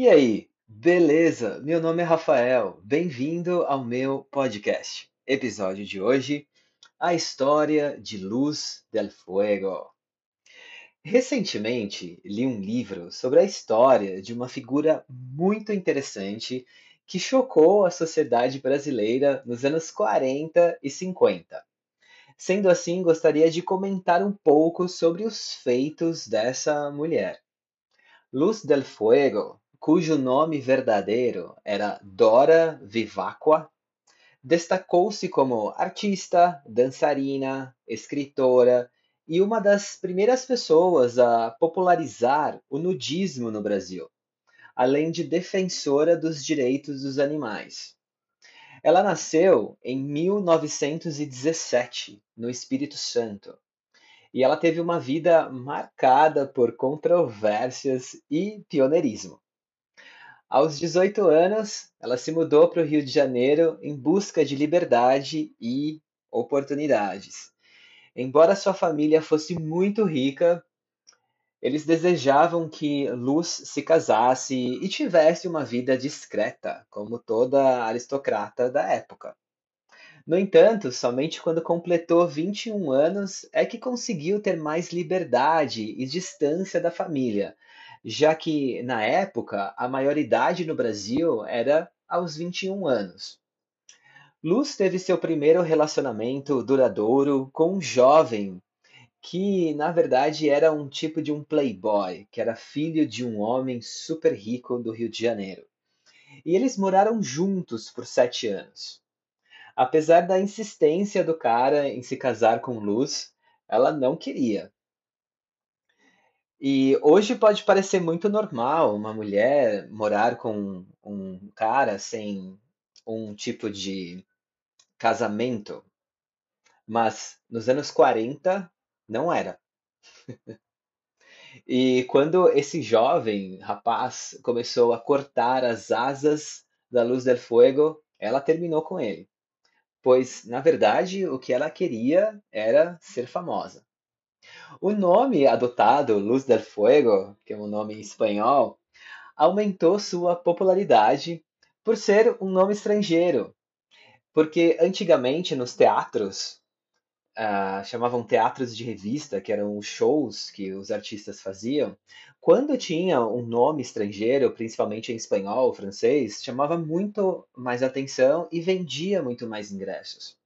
E aí, beleza? Meu nome é Rafael, bem-vindo ao meu podcast. Episódio de hoje: A História de Luz del Fuego. Recentemente li um livro sobre a história de uma figura muito interessante que chocou a sociedade brasileira nos anos 40 e 50. Sendo assim, gostaria de comentar um pouco sobre os feitos dessa mulher. Luz del Fuego cujo nome verdadeiro era Dora Vivacqua, destacou-se como artista, dançarina, escritora e uma das primeiras pessoas a popularizar o nudismo no Brasil, além de defensora dos direitos dos animais. Ela nasceu em 1917, no Espírito Santo, e ela teve uma vida marcada por controvérsias e pioneirismo. Aos 18 anos, ela se mudou para o Rio de Janeiro em busca de liberdade e oportunidades. Embora sua família fosse muito rica, eles desejavam que Luz se casasse e tivesse uma vida discreta, como toda aristocrata da época. No entanto, somente quando completou 21 anos é que conseguiu ter mais liberdade e distância da família, já que na época a maioridade no Brasil era aos 21 anos. Luz teve seu primeiro relacionamento duradouro com um jovem que, na verdade, era um tipo de um playboy, que era filho de um homem super rico do Rio de Janeiro. E eles moraram juntos por sete anos. Apesar da insistência do cara em se casar com Luz, ela não queria. E hoje pode parecer muito normal uma mulher morar com um cara sem um tipo de casamento, mas nos anos 40 não era. e quando esse jovem rapaz começou a cortar as asas da luz del fuego, ela terminou com ele. Pois, na verdade, o que ela queria era ser famosa. O nome adotado, Luz del Fuego, que é um nome em espanhol, aumentou sua popularidade por ser um nome estrangeiro. Porque antigamente nos teatros, uh, chamavam teatros de revista, que eram os shows que os artistas faziam, quando tinha um nome estrangeiro, principalmente em espanhol ou francês, chamava muito mais atenção e vendia muito mais ingressos.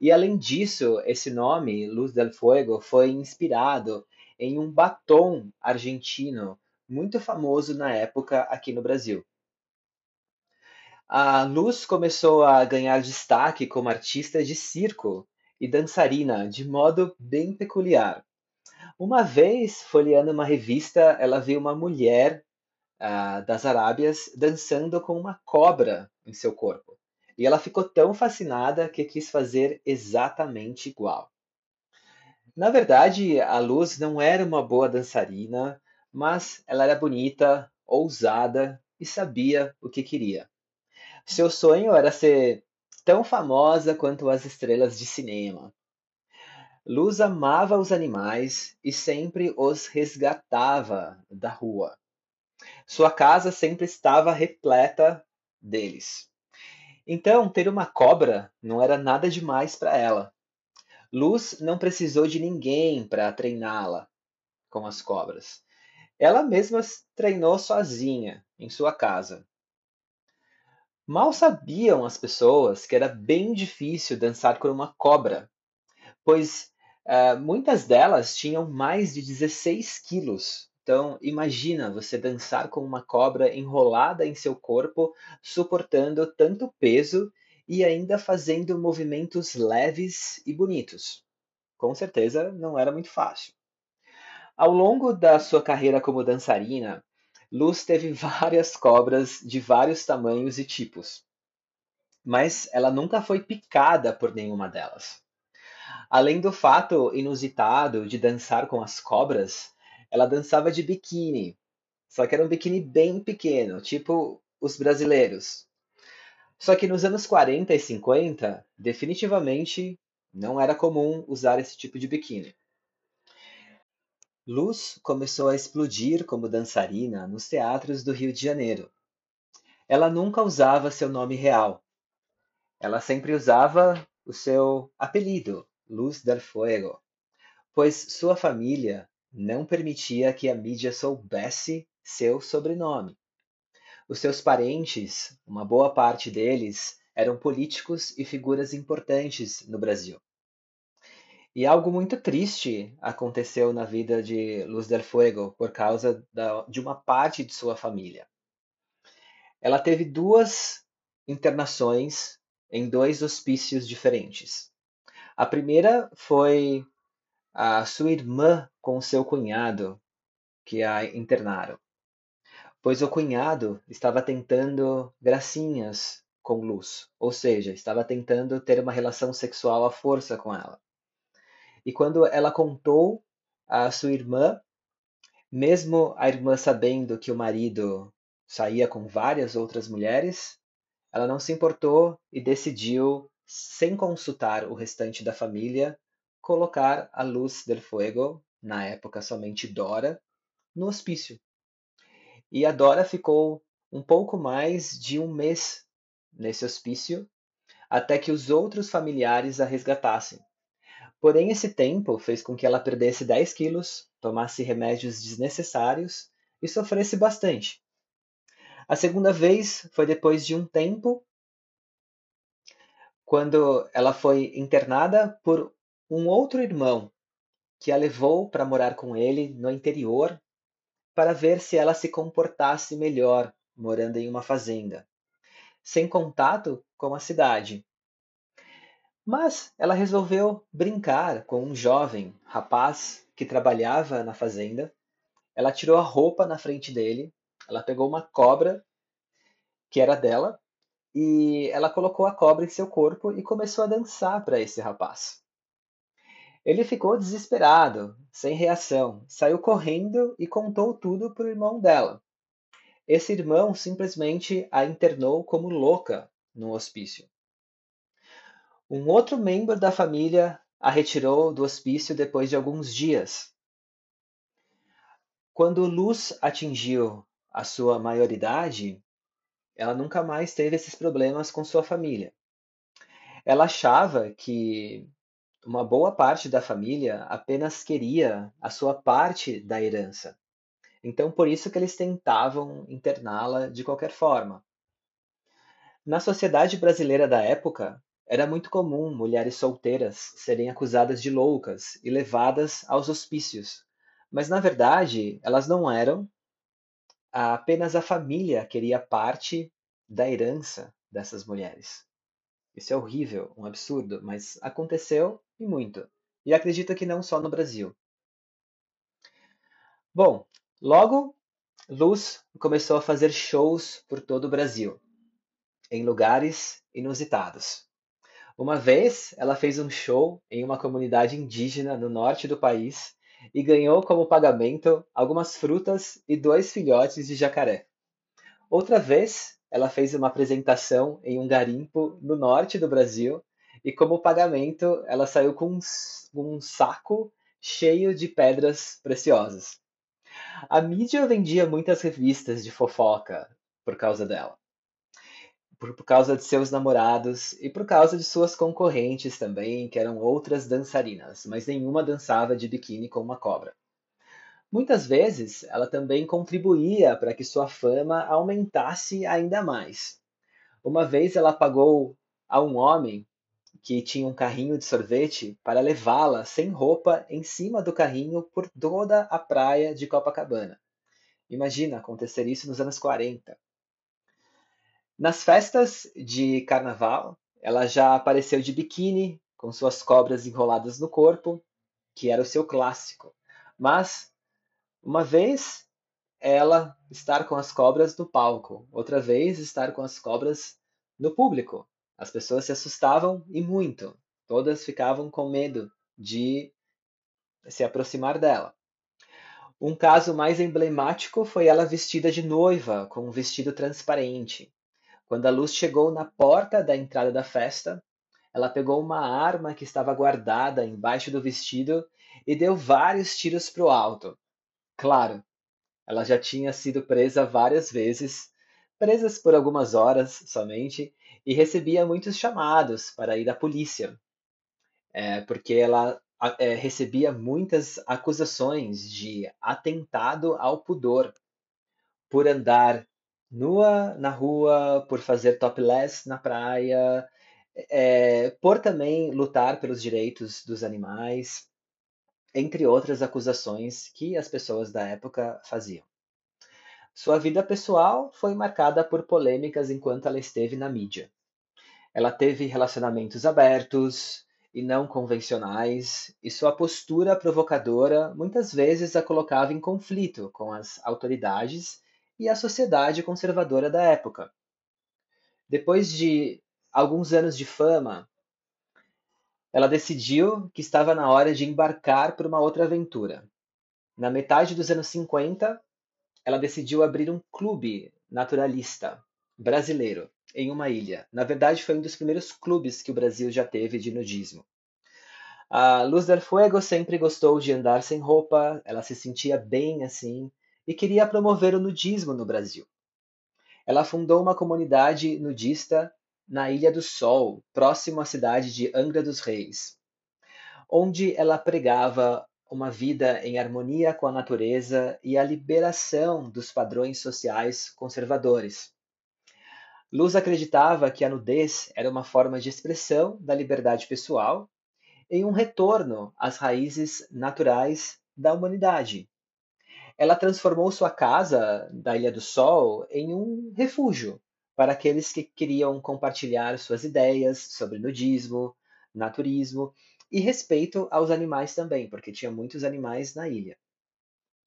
E além disso, esse nome, Luz del Fuego, foi inspirado em um batom argentino muito famoso na época aqui no Brasil. A Luz começou a ganhar destaque como artista de circo e dançarina de modo bem peculiar. Uma vez, folheando uma revista, ela viu uma mulher uh, das Arábias dançando com uma cobra em seu corpo. E ela ficou tão fascinada que quis fazer exatamente igual. Na verdade, a Luz não era uma boa dançarina, mas ela era bonita, ousada e sabia o que queria. Seu sonho era ser tão famosa quanto as estrelas de cinema. Luz amava os animais e sempre os resgatava da rua. Sua casa sempre estava repleta deles. Então, ter uma cobra não era nada demais para ela. Luz não precisou de ninguém para treiná-la com as cobras. Ela mesma treinou sozinha em sua casa. Mal sabiam as pessoas que era bem difícil dançar com uma cobra, pois uh, muitas delas tinham mais de 16 quilos então, imagina você dançar com uma cobra enrolada em seu corpo, suportando tanto peso e ainda fazendo movimentos leves e bonitos. Com certeza não era muito fácil. Ao longo da sua carreira como dançarina, Luz teve várias cobras de vários tamanhos e tipos, mas ela nunca foi picada por nenhuma delas. Além do fato inusitado de dançar com as cobras, ela dançava de biquíni. Só que era um biquíni bem pequeno, tipo os brasileiros. Só que nos anos 40 e 50, definitivamente não era comum usar esse tipo de biquíni. Luz começou a explodir como dançarina nos teatros do Rio de Janeiro, Ela nunca usava seu nome real. Ela sempre usava o seu apelido, Luz del Fuego, pois sua família não permitia que a mídia soubesse seu sobrenome. Os seus parentes, uma boa parte deles, eram políticos e figuras importantes no Brasil. E algo muito triste aconteceu na vida de Luz del Fuego por causa da, de uma parte de sua família. Ela teve duas internações em dois hospícios diferentes. A primeira foi a sua irmã com seu cunhado, que a internaram, pois o cunhado estava tentando gracinhas com Luz, ou seja, estava tentando ter uma relação sexual à força com ela. E quando ela contou à sua irmã, mesmo a irmã sabendo que o marido saía com várias outras mulheres, ela não se importou e decidiu, sem consultar o restante da família, colocar a Luz del Fuego, na época somente Dora, no hospício. E a Dora ficou um pouco mais de um mês nesse hospício, até que os outros familiares a resgatassem. Porém, esse tempo fez com que ela perdesse 10 quilos, tomasse remédios desnecessários e sofresse bastante. A segunda vez foi depois de um tempo, quando ela foi internada por um outro irmão que a levou para morar com ele no interior para ver se ela se comportasse melhor morando em uma fazenda, sem contato com a cidade. Mas ela resolveu brincar com um jovem rapaz que trabalhava na fazenda. Ela tirou a roupa na frente dele, ela pegou uma cobra que era dela e ela colocou a cobra em seu corpo e começou a dançar para esse rapaz. Ele ficou desesperado, sem reação, saiu correndo e contou tudo para o irmão dela. Esse irmão simplesmente a internou como louca no hospício. Um outro membro da família a retirou do hospício depois de alguns dias. Quando Luz atingiu a sua maioridade, ela nunca mais teve esses problemas com sua família. Ela achava que uma boa parte da família apenas queria a sua parte da herança. Então, por isso que eles tentavam interná-la de qualquer forma. Na sociedade brasileira da época, era muito comum mulheres solteiras serem acusadas de loucas e levadas aos hospícios, mas na verdade elas não eram. Apenas a família queria parte da herança dessas mulheres. Isso é horrível, um absurdo, mas aconteceu e muito. E acredito que não só no Brasil. Bom, logo Luz começou a fazer shows por todo o Brasil, em lugares inusitados. Uma vez, ela fez um show em uma comunidade indígena no norte do país e ganhou como pagamento algumas frutas e dois filhotes de jacaré. Outra vez, ela fez uma apresentação em um garimpo no norte do Brasil e, como pagamento, ela saiu com um, saco cheio de pedras preciosas. A mídia vendia muitas revistas de fofoca por causa dela. Por, por, causa de seus namorados e por causa de suas concorrentes também, que eram outras dançarinas, mas nenhuma dançava de biquíni com uma cobra. Muitas vezes, ela também contribuía para que sua fama aumentasse ainda mais. Uma vez ela pagou a um homem que tinha um carrinho de sorvete para levá-la sem roupa em cima do carrinho por toda a praia de Copacabana. Imagina acontecer isso nos anos 40. Nas festas de carnaval, ela já apareceu de biquíni, com suas cobras enroladas no corpo, que era o seu clássico. Mas uma vez ela estar com as cobras no palco, outra vez estar com as cobras no público. As pessoas se assustavam e muito. Todas ficavam com medo de se aproximar dela. Um caso mais emblemático foi ela vestida de noiva, com um vestido transparente. Quando a luz chegou na porta da entrada da festa, ela pegou uma arma que estava guardada embaixo do vestido e deu vários tiros para o alto. Claro, ela já tinha sido presa várias vezes, presas por algumas horas somente, e recebia muitos chamados para ir à polícia, é, porque ela é, recebia muitas acusações de atentado ao pudor por andar nua na rua, por fazer topless na praia, é, por também lutar pelos direitos dos animais, entre outras acusações que as pessoas da época faziam. Sua vida pessoal foi marcada por polêmicas enquanto ela esteve na mídia. Ela teve relacionamentos abertos e não convencionais, e sua postura provocadora muitas vezes a colocava em conflito com as autoridades e a sociedade conservadora da época. Depois de alguns anos de fama, ela decidiu que estava na hora de embarcar por uma outra aventura. Na metade dos anos 50, ela decidiu abrir um clube naturalista brasileiro em uma ilha. Na verdade, foi um dos primeiros clubes que o Brasil já teve de nudismo. A Luz del Fuego sempre gostou de andar sem roupa, ela se sentia bem assim e queria promover o nudismo no Brasil. Ela fundou uma comunidade nudista na Ilha do Sol, próximo à cidade de Angra dos Reis, onde ela pregava uma vida em harmonia com a natureza e a liberação dos padrões sociais conservadores. Luz acreditava que a nudez era uma forma de expressão da liberdade pessoal e um retorno às raízes naturais da humanidade. Ela transformou sua casa da Ilha do Sol em um refúgio para aqueles que queriam compartilhar suas ideias sobre nudismo, naturismo e respeito aos animais também, porque tinha muitos animais na ilha.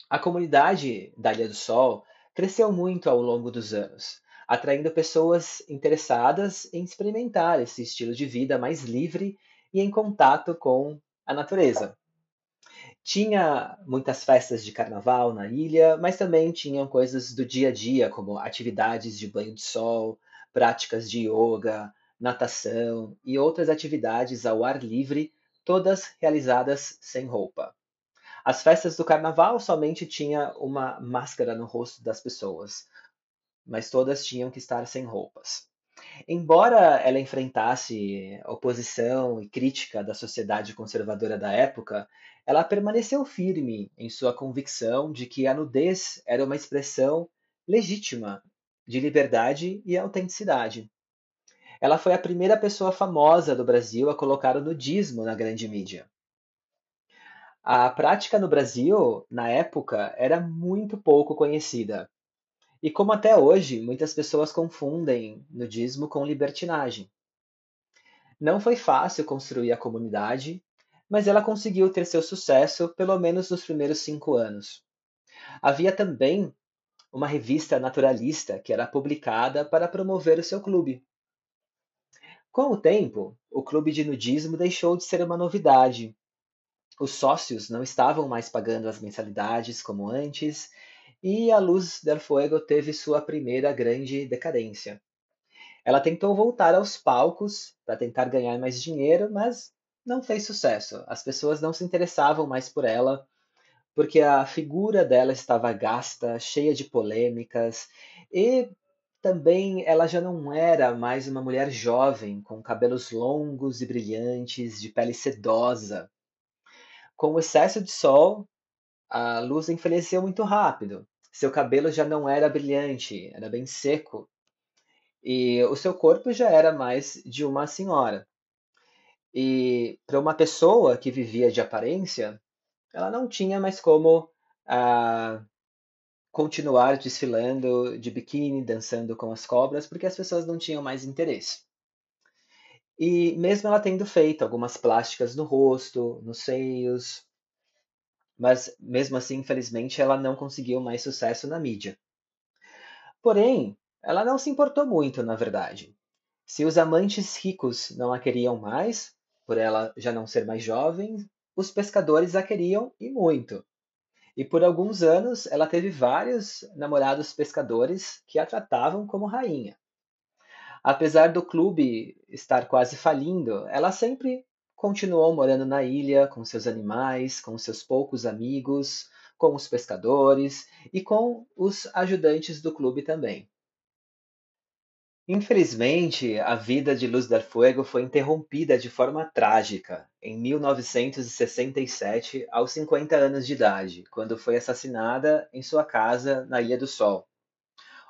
A comunidade da Ilha do Sol cresceu muito ao longo dos anos, atraindo pessoas interessadas em experimentar esse estilo de vida mais livre e em contato com a natureza. Tinha muitas festas de carnaval na ilha, mas também tinham coisas do dia a dia, como atividades de banho de sol, práticas de yoga, natação e outras atividades ao ar livre todas realizadas sem roupa. As festas do carnaval somente tinha uma máscara no rosto das pessoas, mas todas tinham que estar sem roupas. Embora ela enfrentasse oposição e crítica da sociedade conservadora da época, ela permaneceu firme em sua convicção de que a nudez era uma expressão legítima de liberdade e autenticidade. Ela foi a primeira pessoa famosa do Brasil a colocar o nudismo na grande mídia. A prática no Brasil, na época, era muito pouco conhecida. E como até hoje, muitas pessoas confundem nudismo com libertinagem. Não foi fácil construir a comunidade, mas ela conseguiu ter seu sucesso pelo menos nos primeiros cinco anos. Havia também uma revista naturalista que era publicada para promover o seu clube. Com o tempo, o clube de nudismo deixou de ser uma novidade. Os sócios não estavam mais pagando as mensalidades como antes, e a Luz del Fuego teve sua primeira grande decadência. Ela tentou voltar aos palcos para tentar ganhar mais dinheiro, mas não fez sucesso. As pessoas não se interessavam mais por ela, porque a figura dela estava gasta, cheia de polêmicas, e também ela já não era mais uma mulher jovem, com cabelos longos e brilhantes, de pele sedosa. Com o excesso de sol, a luz envelheceu muito rápido. Seu cabelo já não era brilhante, era bem seco. E o seu corpo já era mais de uma senhora. E para uma pessoa que vivia de aparência, ela não tinha mais como ah, continuar desfilando de biquíni, dançando com as cobras, porque as pessoas não tinham mais interesse. E mesmo ela tendo feito algumas plásticas no rosto, nos seios, mas mesmo assim, infelizmente, ela não conseguiu mais sucesso na mídia. Porém, ela não se importou muito, na verdade. Se os amantes ricos não a queriam mais, por ela já não ser mais jovem, os pescadores a queriam e muito. E por alguns anos ela teve vários namorados pescadores que a tratavam como rainha. Apesar do clube estar quase falindo, ela sempre continuou morando na ilha com seus animais, com seus poucos amigos, com os pescadores e com os ajudantes do clube também. Infelizmente, a vida de Luz del Fuego foi interrompida de forma trágica em 1967, aos 50 anos de idade, quando foi assassinada em sua casa na Ilha do Sol.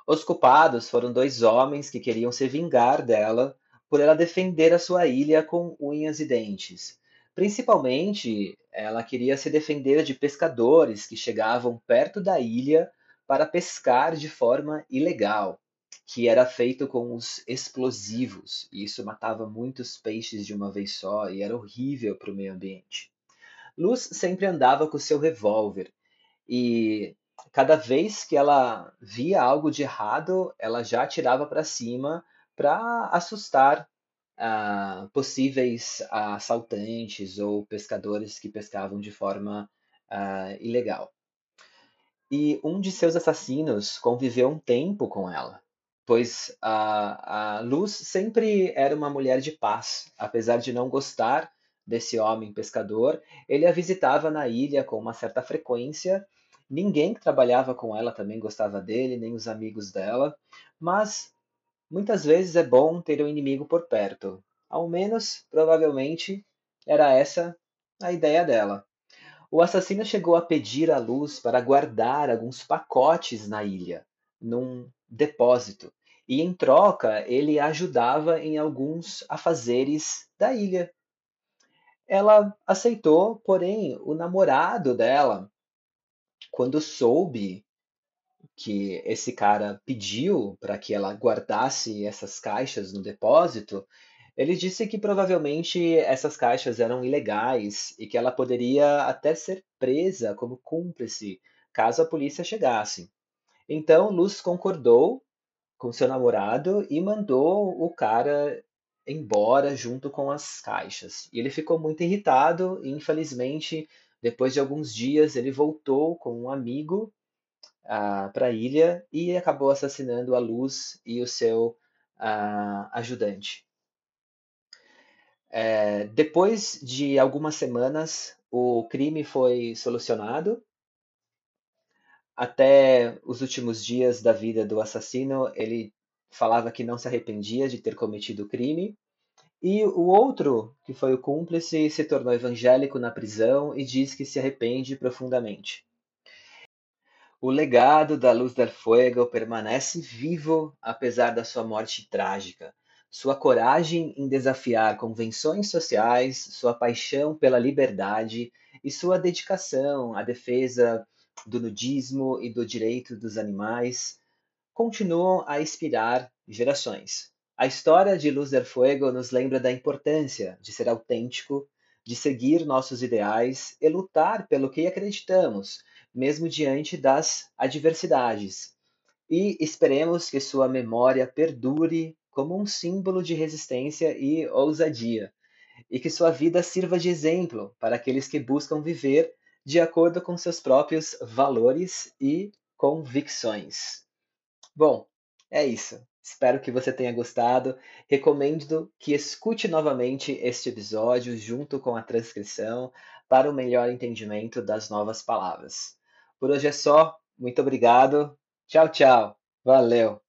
Os culpados foram dois homens que queriam se vingar dela por ela defender a sua ilha com unhas e dentes. Principalmente, ela queria se defender de pescadores que chegavam perto da ilha para pescar de forma ilegal que era feito com os explosivos, e isso matava muitos peixes de uma vez só e era horrível para o meio ambiente. Luz sempre andava com seu revólver e cada vez que ela via algo de errado, ela já atirava para cima para assustar uh, possíveis assaltantes ou pescadores que pescavam de forma uh, ilegal. E um de seus assassinos conviveu um tempo com ela pois a, a Luz sempre era uma mulher de paz, apesar de não gostar desse homem pescador, ele a visitava na ilha com uma certa frequência. Ninguém que trabalhava com ela também gostava dele, nem os amigos dela, mas muitas vezes é bom ter um inimigo por perto. Ao menos, provavelmente, era essa a ideia dela. O assassino chegou a pedir à Luz para guardar alguns pacotes na ilha, num depósito, e em troca ele ajudava em alguns afazeres da ilha. Ela aceitou, porém, o namorado dela, quando soube que esse cara pediu para que ela guardasse essas caixas no depósito, ele disse que provavelmente essas caixas eram ilegais e que ela poderia até ser presa como cúmplice caso a polícia chegasse. Então Luz concordou com seu namorado e mandou o cara embora junto com as caixas. E ele ficou muito irritado e, infelizmente, depois de alguns dias, ele voltou com um amigo uh, para a ilha e acabou assassinando a Luz e o seu uh, ajudante. É, depois de algumas semanas, o crime foi solucionado até os últimos dias da vida do assassino, ele falava que não se arrependia de ter cometido o crime. E o outro, que foi o cúmplice, se tornou evangélico na prisão e diz que se arrepende profundamente. O legado da Luz del Fuego permanece vivo apesar da sua morte trágica. Sua coragem em desafiar convenções sociais, sua paixão pela liberdade e sua dedicação à defesa do nudismo e do direito dos animais continuam a inspirar gerações. A história de Luz del Fuego nos lembra da importância de ser autêntico, de seguir nossos ideais e lutar pelo que acreditamos, mesmo diante das adversidades. E esperemos que sua memória perdure como um símbolo de resistência e ousadia, e que sua vida sirva de exemplo para aqueles que buscam viver de acordo com seus próprios valores e convicções. Bom, é isso. Espero que você tenha gostado. Recomendo que escute novamente este episódio junto com a transcrição para o melhor entendimento das novas palavras. Por hoje é só. Muito obrigado. Tchau, tchau. Valeu.